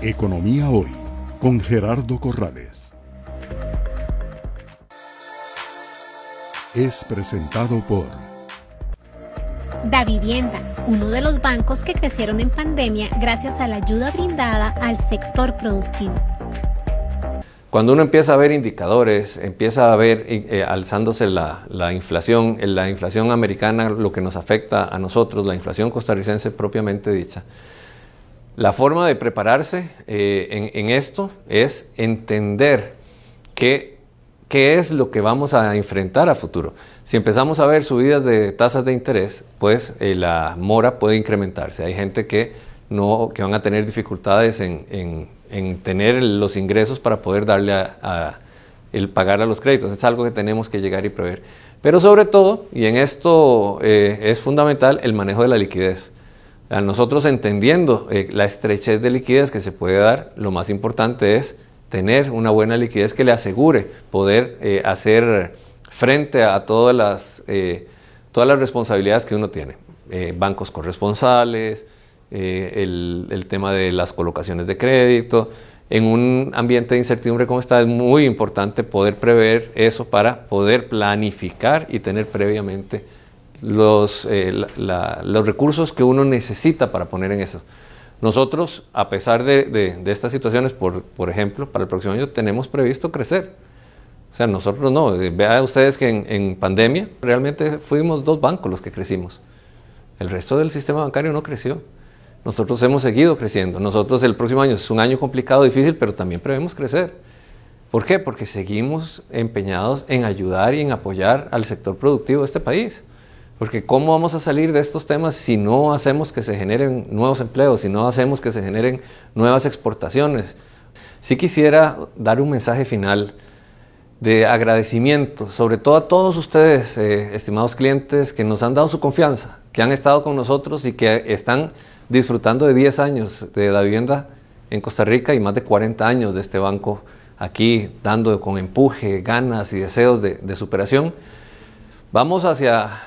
Economía Hoy con Gerardo Corrales. Es presentado por Da Vivienda, uno de los bancos que crecieron en pandemia gracias a la ayuda brindada al sector productivo. Cuando uno empieza a ver indicadores, empieza a ver eh, alzándose la, la, inflación, la inflación americana, lo que nos afecta a nosotros, la inflación costarricense propiamente dicha, la forma de prepararse eh, en, esto es entender qué, qué es lo que vamos a enfrentar a futuro. Si empezamos a ver subidas de tasas de interés, pues eh, la mora puede incrementarse. Hay gente que, no, que van a tener dificultades en, tener los ingresos para poder darle a, el pagar a los créditos. Es algo que tenemos que llegar y prever. Pero sobre todo, y en esto eh, es fundamental, el manejo de la liquidez. A nosotros entendiendo eh, la estrechez de liquidez que se puede dar, lo más importante es tener una buena liquidez que le asegure poder eh, hacer frente a todas las, eh, todas las responsabilidades que uno tiene. bancos corresponsales, el, el, tema de las colocaciones de crédito. En un ambiente de incertidumbre como está es muy importante poder prever eso para poder planificar y tener previamente los, eh, los recursos que uno necesita para poner en eso. Nosotros, a pesar de, de, estas situaciones, por, por, ejemplo, para el próximo año tenemos previsto crecer. O sea, nosotros no. Eh, vean ustedes que en, en, pandemia realmente fuimos dos bancos los que crecimos. El resto del sistema bancario no creció. Nosotros hemos seguido creciendo. Nosotros el próximo año es un año complicado, difícil, pero también prevemos crecer. ¿Por qué? Porque seguimos empeñados en ayudar y en apoyar al sector productivo de este país. Porque ¿cómo vamos a salir de estos temas si no hacemos que se generen nuevos empleos, si no hacemos que se generen nuevas exportaciones? Sí quisiera dar un mensaje final de agradecimiento, sobre todo a todos ustedes, eh, estimados clientes, que nos han dado su confianza, que han estado con nosotros y que están disfrutando de 10 años de la vivienda en Costa Rica y más de 40 años de este banco aquí, dando con empuje, ganas y deseos de, de superación. Vamos hacia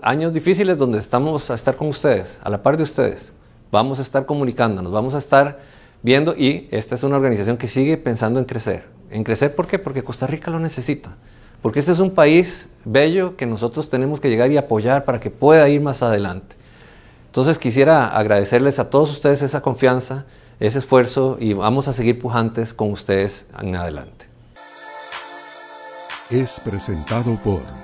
años difíciles donde estamos a estar con ustedes, a la par de ustedes. Vamos a estar comunicándonos, vamos a estar viendo y esta es una organización que sigue pensando en crecer. ¿En crecer por qué? Porque Costa Rica lo necesita. Porque este es un país bello que nosotros tenemos que llegar y apoyar para que pueda ir más adelante. Entonces quisiera agradecerles a todos ustedes esa confianza, ese esfuerzo y vamos a seguir pujantes con ustedes en adelante. Es presentado por